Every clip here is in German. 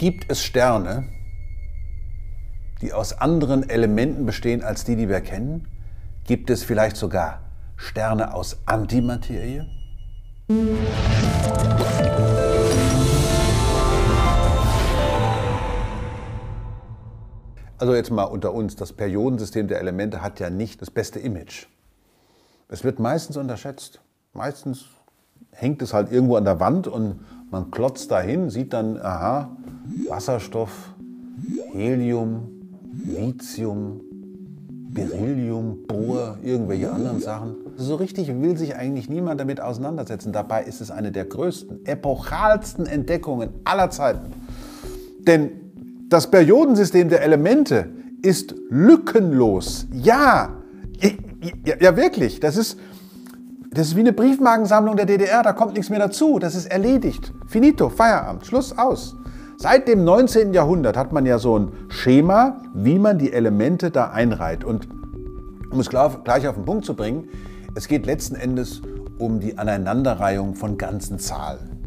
Gibt es Sterne, die aus anderen Elementen bestehen als die, die wir kennen? Gibt es vielleicht sogar Sterne aus Antimaterie? Also jetzt mal unter uns, das Periodensystem der Elemente hat ja nicht das beste Image. Es wird meistens unterschätzt. Meistens hängt es halt irgendwo an der Wand und man klotzt dahin, sieht dann, aha, Wasserstoff, Helium, Lithium, Beryllium, Bohr, irgendwelche anderen Sachen. So richtig will sich eigentlich niemand damit auseinandersetzen. Dabei ist es eine der größten, epochalsten Entdeckungen aller Zeiten. Denn das Periodensystem der Elemente ist lückenlos. Ja, ja, ja wirklich. Das ist, das ist wie eine Briefmarkensammlung der DDR. Da kommt nichts mehr dazu. Das ist erledigt. Finito, Feierabend, Schluss aus. Seit dem 19. Jahrhundert hat man ja so ein Schema, wie man die Elemente da einreiht. Und um es gleich auf den Punkt zu bringen, es geht letzten Endes um die Aneinanderreihung von ganzen Zahlen.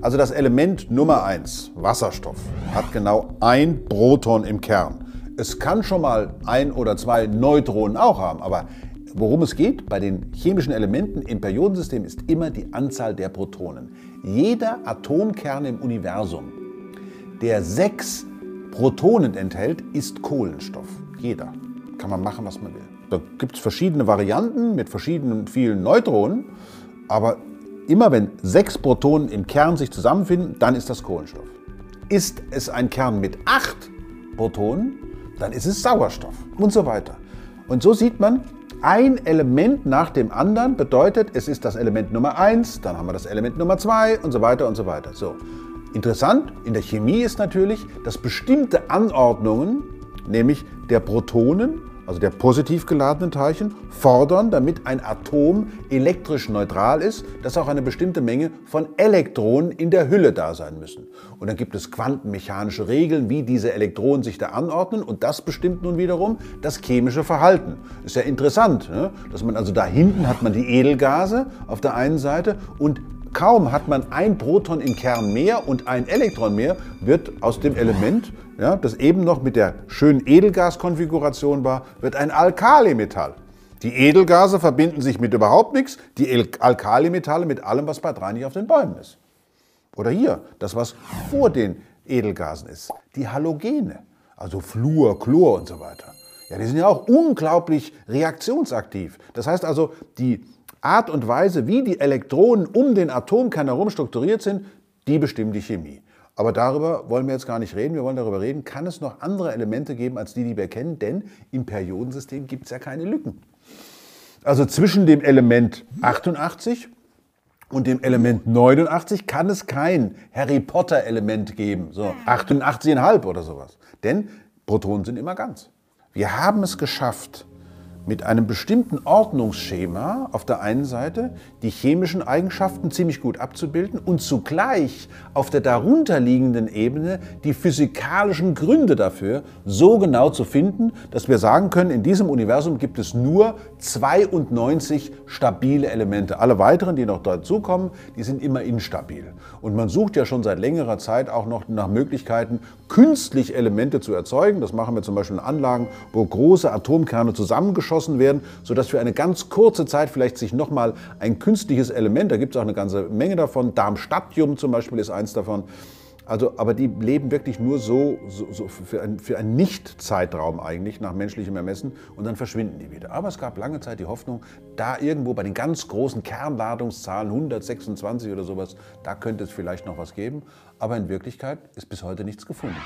Also das Element Nummer 1, Wasserstoff, hat genau ein Proton im Kern. Es kann schon mal ein oder zwei Neutronen auch haben, aber worum es geht bei den chemischen Elementen im Periodensystem ist immer die Anzahl der Protonen. Jeder Atomkern im Universum, der sechs Protonen enthält, ist Kohlenstoff. Jeder. Kann man machen, was man will. Da gibt es verschiedene Varianten mit verschiedenen vielen Neutronen, aber Immer wenn sechs Protonen im Kern sich zusammenfinden, dann ist das Kohlenstoff. Ist es ein Kern mit acht Protonen, dann ist es Sauerstoff und so weiter. Und so sieht man, ein Element nach dem anderen bedeutet, es ist das Element Nummer eins, dann haben wir das Element Nummer zwei und so weiter und so weiter. So. Interessant in der Chemie ist natürlich, dass bestimmte Anordnungen, nämlich der Protonen also der positiv geladenen Teilchen, fordern, damit ein Atom elektrisch neutral ist, dass auch eine bestimmte Menge von Elektronen in der Hülle da sein müssen. Und dann gibt es quantenmechanische Regeln, wie diese Elektronen sich da anordnen und das bestimmt nun wiederum das chemische Verhalten. Ist ja interessant, ne? dass man also da hinten hat man die Edelgase auf der einen Seite und Kaum hat man ein Proton im Kern mehr und ein Elektron mehr, wird aus dem Element, ja, das eben noch mit der schönen Edelgaskonfiguration war, wird ein Alkalimetall. Die Edelgase verbinden sich mit überhaupt nichts, die Alkalimetalle mit allem, was bei nicht auf den Bäumen ist. Oder hier, das, was vor den Edelgasen ist, die Halogene, also Fluor, Chlor und so weiter. Ja, die sind ja auch unglaublich reaktionsaktiv. Das heißt also, die Art und Weise, wie die Elektronen um den Atomkern herum strukturiert sind, die bestimmen die Chemie. Aber darüber wollen wir jetzt gar nicht reden. Wir wollen darüber reden, kann es noch andere Elemente geben als die, die wir kennen? Denn im Periodensystem gibt es ja keine Lücken. Also zwischen dem Element 88 und dem Element 89 kann es kein Harry Potter-Element geben, so 88,5 oder sowas. Denn Protonen sind immer ganz. Wir haben es geschafft, mit einem bestimmten Ordnungsschema auf der einen Seite die chemischen Eigenschaften ziemlich gut abzubilden und zugleich auf der darunterliegenden Ebene die physikalischen Gründe dafür so genau zu finden, dass wir sagen können, in diesem Universum gibt es nur 92 stabile Elemente. Alle weiteren, die noch dazukommen, die sind immer instabil. Und man sucht ja schon seit längerer Zeit auch noch nach Möglichkeiten, künstlich Elemente zu erzeugen. Das machen wir zum Beispiel in Anlagen, wo große Atomkerne zusammengeschoben geschossen werden, sodass für eine ganz kurze Zeit vielleicht sich nochmal ein künstliches Element, da gibt es auch eine ganze Menge davon, Darmstadtium zum Beispiel ist eins davon, also, aber die leben wirklich nur so, so, so für, ein, für einen Nicht-Zeitraum eigentlich, nach menschlichem Ermessen, und dann verschwinden die wieder. Aber es gab lange Zeit die Hoffnung, da irgendwo bei den ganz großen Kernladungszahlen, 126 oder sowas, da könnte es vielleicht noch was geben. Aber in Wirklichkeit ist bis heute nichts gefunden.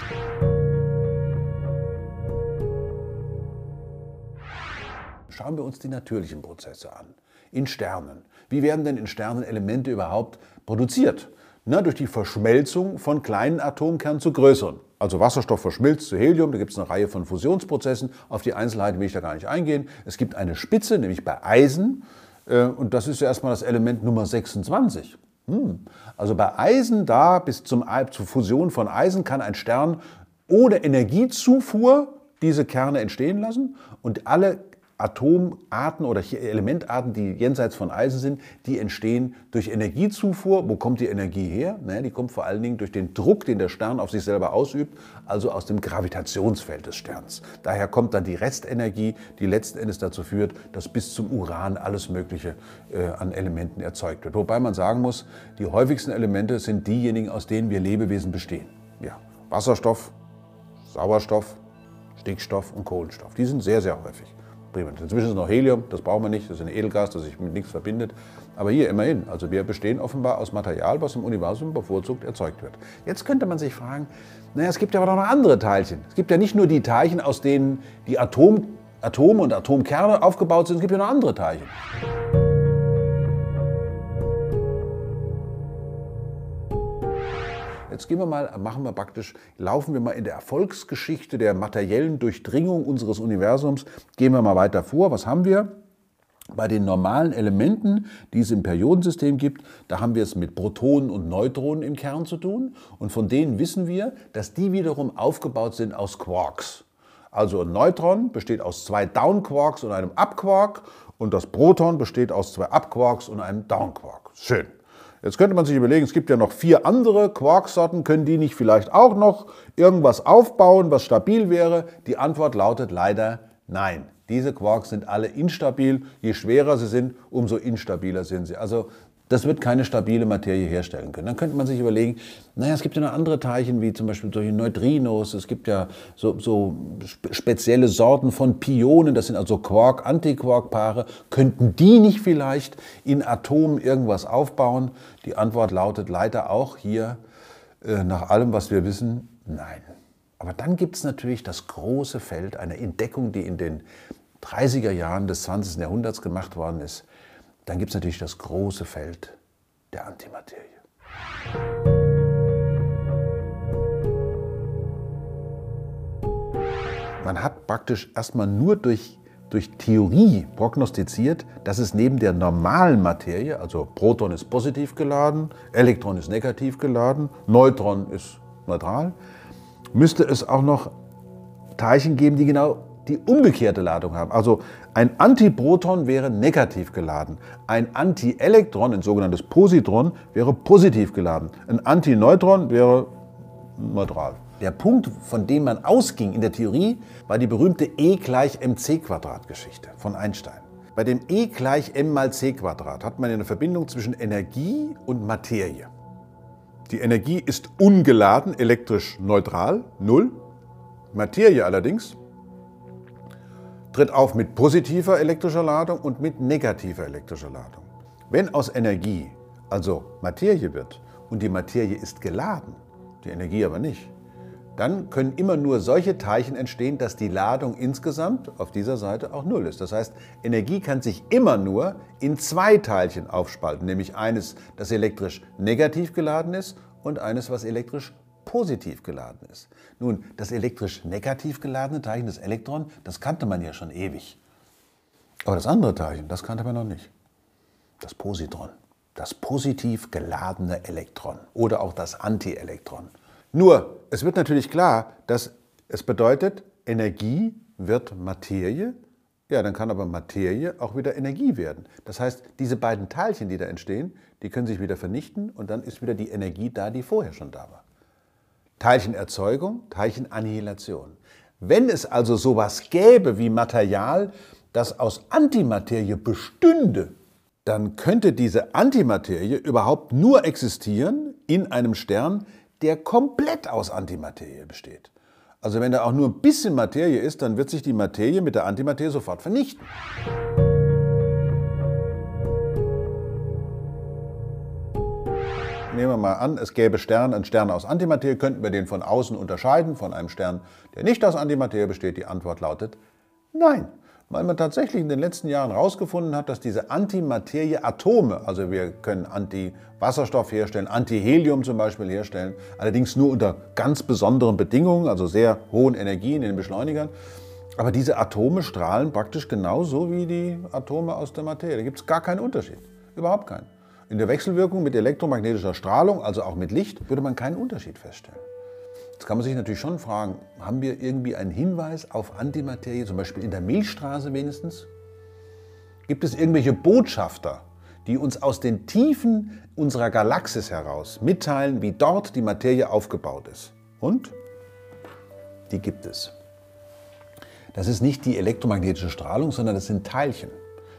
Schauen wir uns die natürlichen Prozesse an. In Sternen. Wie werden denn in Sternen Elemente überhaupt produziert? Na, durch die Verschmelzung von kleinen Atomkernen zu größeren. Also Wasserstoff verschmilzt zu Helium, da gibt es eine Reihe von Fusionsprozessen. Auf die Einzelheiten will ich da gar nicht eingehen. Es gibt eine Spitze, nämlich bei Eisen. Äh, und das ist ja erstmal das Element Nummer 26. Hm. Also bei Eisen, da bis zum, zur Fusion von Eisen kann ein Stern ohne Energiezufuhr diese Kerne entstehen lassen und alle Atomarten oder Elementarten, die jenseits von Eisen sind, die entstehen durch Energiezufuhr. Wo kommt die Energie her? Naja, die kommt vor allen Dingen durch den Druck, den der Stern auf sich selber ausübt, also aus dem Gravitationsfeld des Sterns. Daher kommt dann die Restenergie, die letzten Endes dazu führt, dass bis zum Uran alles Mögliche äh, an Elementen erzeugt wird. Wobei man sagen muss, die häufigsten Elemente sind diejenigen, aus denen wir Lebewesen bestehen. Ja, Wasserstoff, Sauerstoff, Stickstoff und Kohlenstoff. Die sind sehr, sehr häufig. Inzwischen ist noch Helium, das brauchen wir nicht, das ist ein Edelgas, das sich mit nichts verbindet. Aber hier immerhin, also wir bestehen offenbar aus Material, was im Universum bevorzugt erzeugt wird. Jetzt könnte man sich fragen, naja, es gibt ja aber noch andere Teilchen. Es gibt ja nicht nur die Teilchen, aus denen die Atom, Atome und Atomkerne aufgebaut sind, es gibt ja noch andere Teilchen. Jetzt gehen wir mal, machen wir praktisch, laufen wir mal in der Erfolgsgeschichte der materiellen Durchdringung unseres Universums, gehen wir mal weiter vor. Was haben wir? Bei den normalen Elementen, die es im Periodensystem gibt, da haben wir es mit Protonen und Neutronen im Kern zu tun. Und von denen wissen wir, dass die wiederum aufgebaut sind aus Quarks. Also ein Neutron besteht aus zwei Downquarks und einem Upquark und das Proton besteht aus zwei Upquarks und einem Downquark. Schön. Jetzt könnte man sich überlegen, es gibt ja noch vier andere Quarksorten, können die nicht vielleicht auch noch irgendwas aufbauen, was stabil wäre? Die Antwort lautet leider nein. Diese Quarks sind alle instabil. Je schwerer sie sind, umso instabiler sind sie. Also das wird keine stabile Materie herstellen können. Dann könnte man sich überlegen, naja, es gibt ja noch andere Teilchen, wie zum Beispiel solche Neutrinos, es gibt ja so, so spezielle Sorten von Pionen, das sind also Quark-Antiquark-Paare. Könnten die nicht vielleicht in Atomen irgendwas aufbauen? Die Antwort lautet leider auch hier, äh, nach allem, was wir wissen, nein. Aber dann gibt es natürlich das große Feld einer Entdeckung, die in den 30er Jahren des 20. Jahrhunderts gemacht worden ist dann gibt es natürlich das große Feld der Antimaterie. Man hat praktisch erstmal nur durch, durch Theorie prognostiziert, dass es neben der normalen Materie, also Proton ist positiv geladen, Elektron ist negativ geladen, Neutron ist neutral, müsste es auch noch Teilchen geben, die genau die umgekehrte Ladung haben. Also ein Antiproton wäre negativ geladen. Ein Antielektron, ein sogenanntes Positron, wäre positiv geladen. Ein Antineutron wäre neutral. Der Punkt, von dem man ausging in der Theorie, war die berühmte E gleich mc Quadrat Geschichte von Einstein. Bei dem E gleich m mal c Quadrat hat man eine Verbindung zwischen Energie und Materie. Die Energie ist ungeladen, elektrisch neutral, null. Materie allerdings tritt auf mit positiver elektrischer Ladung und mit negativer elektrischer Ladung. Wenn aus Energie also Materie wird und die Materie ist geladen, die Energie aber nicht, dann können immer nur solche Teilchen entstehen, dass die Ladung insgesamt auf dieser Seite auch null ist. Das heißt, Energie kann sich immer nur in zwei Teilchen aufspalten, nämlich eines, das elektrisch negativ geladen ist und eines, was elektrisch positiv geladen ist. Nun, das elektrisch negativ geladene Teilchen, das Elektron, das kannte man ja schon ewig. Aber das andere Teilchen, das kannte man noch nicht. Das Positron, das positiv geladene Elektron oder auch das Antielektron. Nur, es wird natürlich klar, dass es bedeutet, Energie wird Materie. Ja, dann kann aber Materie auch wieder Energie werden. Das heißt, diese beiden Teilchen, die da entstehen, die können sich wieder vernichten und dann ist wieder die Energie da, die vorher schon da war. Teilchenerzeugung, Teilchenannihilation. Wenn es also sowas gäbe wie Material, das aus Antimaterie bestünde, dann könnte diese Antimaterie überhaupt nur existieren in einem Stern, der komplett aus Antimaterie besteht. Also wenn da auch nur ein bisschen Materie ist, dann wird sich die Materie mit der Antimaterie sofort vernichten. Nehmen wir mal an, es gäbe Sterne, einen Stern aus Antimaterie, könnten wir den von außen unterscheiden von einem Stern, der nicht aus Antimaterie besteht? Die Antwort lautet nein. Weil man tatsächlich in den letzten Jahren herausgefunden hat, dass diese Antimaterie-Atome, also wir können Anti-Wasserstoff herstellen, Anti-Helium zum Beispiel herstellen, allerdings nur unter ganz besonderen Bedingungen, also sehr hohen Energien in den Beschleunigern. Aber diese Atome strahlen praktisch genauso wie die Atome aus der Materie. Da gibt es gar keinen Unterschied. Überhaupt keinen. In der Wechselwirkung mit elektromagnetischer Strahlung, also auch mit Licht, würde man keinen Unterschied feststellen. Jetzt kann man sich natürlich schon fragen, haben wir irgendwie einen Hinweis auf Antimaterie, zum Beispiel in der Milchstraße wenigstens? Gibt es irgendwelche Botschafter, die uns aus den Tiefen unserer Galaxis heraus mitteilen, wie dort die Materie aufgebaut ist? Und? Die gibt es. Das ist nicht die elektromagnetische Strahlung, sondern das sind Teilchen.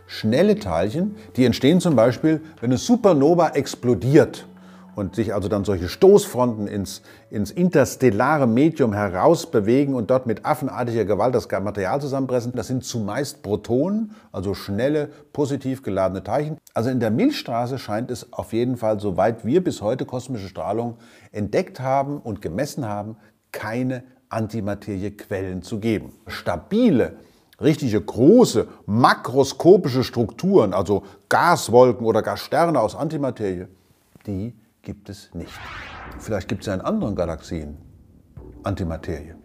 Schnelle Teilchen, die entstehen zum Beispiel, wenn eine Supernova explodiert und sich also dann solche Stoßfronten ins, ins interstellare Medium herausbewegen und dort mit affenartiger Gewalt das Material zusammenpressen. Das sind zumeist Protonen, also schnelle, positiv geladene Teilchen. Also in der Milchstraße scheint es auf jeden Fall, soweit wir bis heute kosmische Strahlung entdeckt haben und gemessen haben, keine Antimateriequellen zu geben. Stabile, richtige große, makroskopische Strukturen, also Gaswolken oder Gassterne aus Antimaterie, die gibt es nicht. Vielleicht gibt es ja in anderen Galaxien Antimaterie.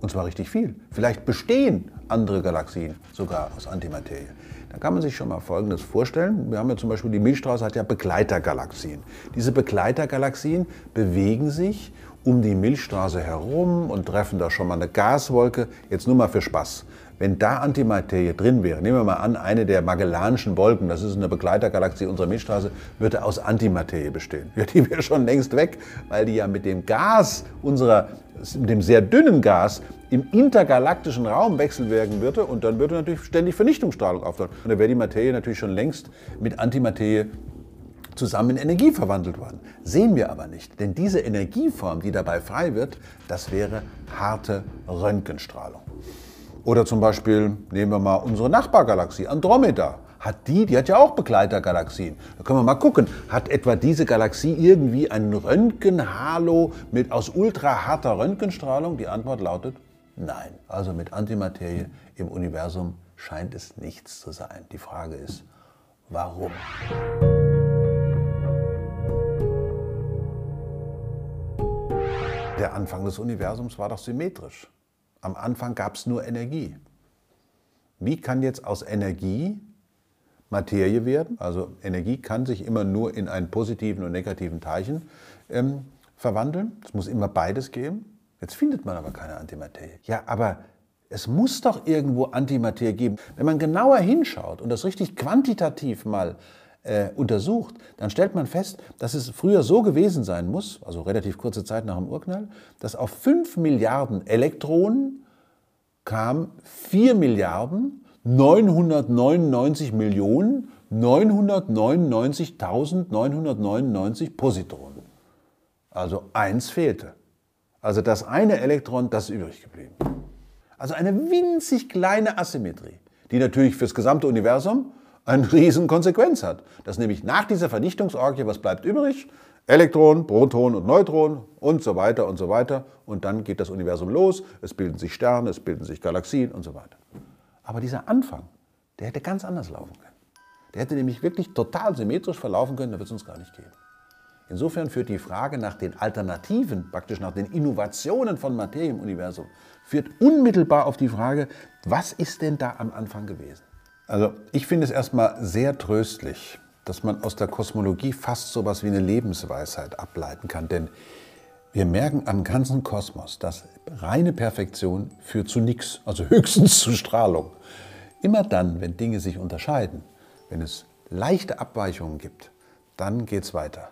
Und zwar richtig viel. Vielleicht bestehen andere Galaxien sogar aus Antimaterie. Da kann man sich schon mal Folgendes vorstellen. Wir haben ja zum Beispiel, die Milchstraße hat ja Begleitergalaxien. Diese Begleitergalaxien bewegen sich um die Milchstraße herum und treffen da schon mal eine Gaswolke. Jetzt nur mal für Spaß. Wenn da Antimaterie drin wäre, nehmen wir mal an, eine der Magellanischen Wolken, das ist eine Begleitergalaxie unserer Milchstraße, würde aus Antimaterie bestehen. Ja, die wäre schon längst weg, weil die ja mit dem Gas unserer, dem sehr dünnen Gas im intergalaktischen Raum wechselwirken würde und dann würde natürlich ständig Vernichtungsstrahlung auftauchen. Und da wäre die Materie natürlich schon längst mit Antimaterie zusammen in Energie verwandelt worden. Sehen wir aber nicht, denn diese Energieform, die dabei frei wird, das wäre harte Röntgenstrahlung. Oder zum Beispiel nehmen wir mal unsere Nachbargalaxie, Andromeda. Hat die, die hat ja auch Begleitergalaxien. Da können wir mal gucken, hat etwa diese Galaxie irgendwie einen Röntgenhalo mit aus ultraharter Röntgenstrahlung? Die Antwort lautet nein. Also mit Antimaterie im Universum scheint es nichts zu sein. Die Frage ist, warum? Der Anfang des Universums war doch symmetrisch. Am Anfang gab es nur Energie. Wie kann jetzt aus Energie Materie werden? Also Energie kann sich immer nur in einen positiven und negativen Teilchen ähm, verwandeln. Es muss immer beides geben. Jetzt findet man aber keine Antimaterie. Ja, aber es muss doch irgendwo Antimaterie geben. Wenn man genauer hinschaut und das richtig quantitativ mal äh, untersucht, dann stellt man fest, dass es früher so gewesen sein muss, also relativ kurze Zeit nach dem Urknall, dass auf 5 Milliarden Elektronen kam 4 Milliarden 999 Millionen 999.999 Positronen. Also eins fehlte. Also das eine Elektron, das ist übrig geblieben. Also eine winzig kleine Asymmetrie, die natürlich fürs gesamte Universum eine riesen Konsequenz hat. Dass nämlich nach dieser Vernichtungsorgie, was bleibt übrig? Elektron, Proton und Neutron und so weiter und so weiter. Und dann geht das Universum los, es bilden sich Sterne, es bilden sich Galaxien und so weiter. Aber dieser Anfang, der hätte ganz anders laufen können. Der hätte nämlich wirklich total symmetrisch verlaufen können, da wird es uns gar nicht geben. Insofern führt die Frage nach den Alternativen, praktisch nach den Innovationen von Materie im Universum, führt unmittelbar auf die Frage, was ist denn da am Anfang gewesen? Also ich finde es erstmal sehr tröstlich, dass man aus der Kosmologie fast so etwas wie eine Lebensweisheit ableiten kann. Denn wir merken am ganzen Kosmos, dass reine Perfektion führt zu nichts, also höchstens zu Strahlung. Immer dann, wenn Dinge sich unterscheiden, wenn es leichte Abweichungen gibt, dann geht es weiter.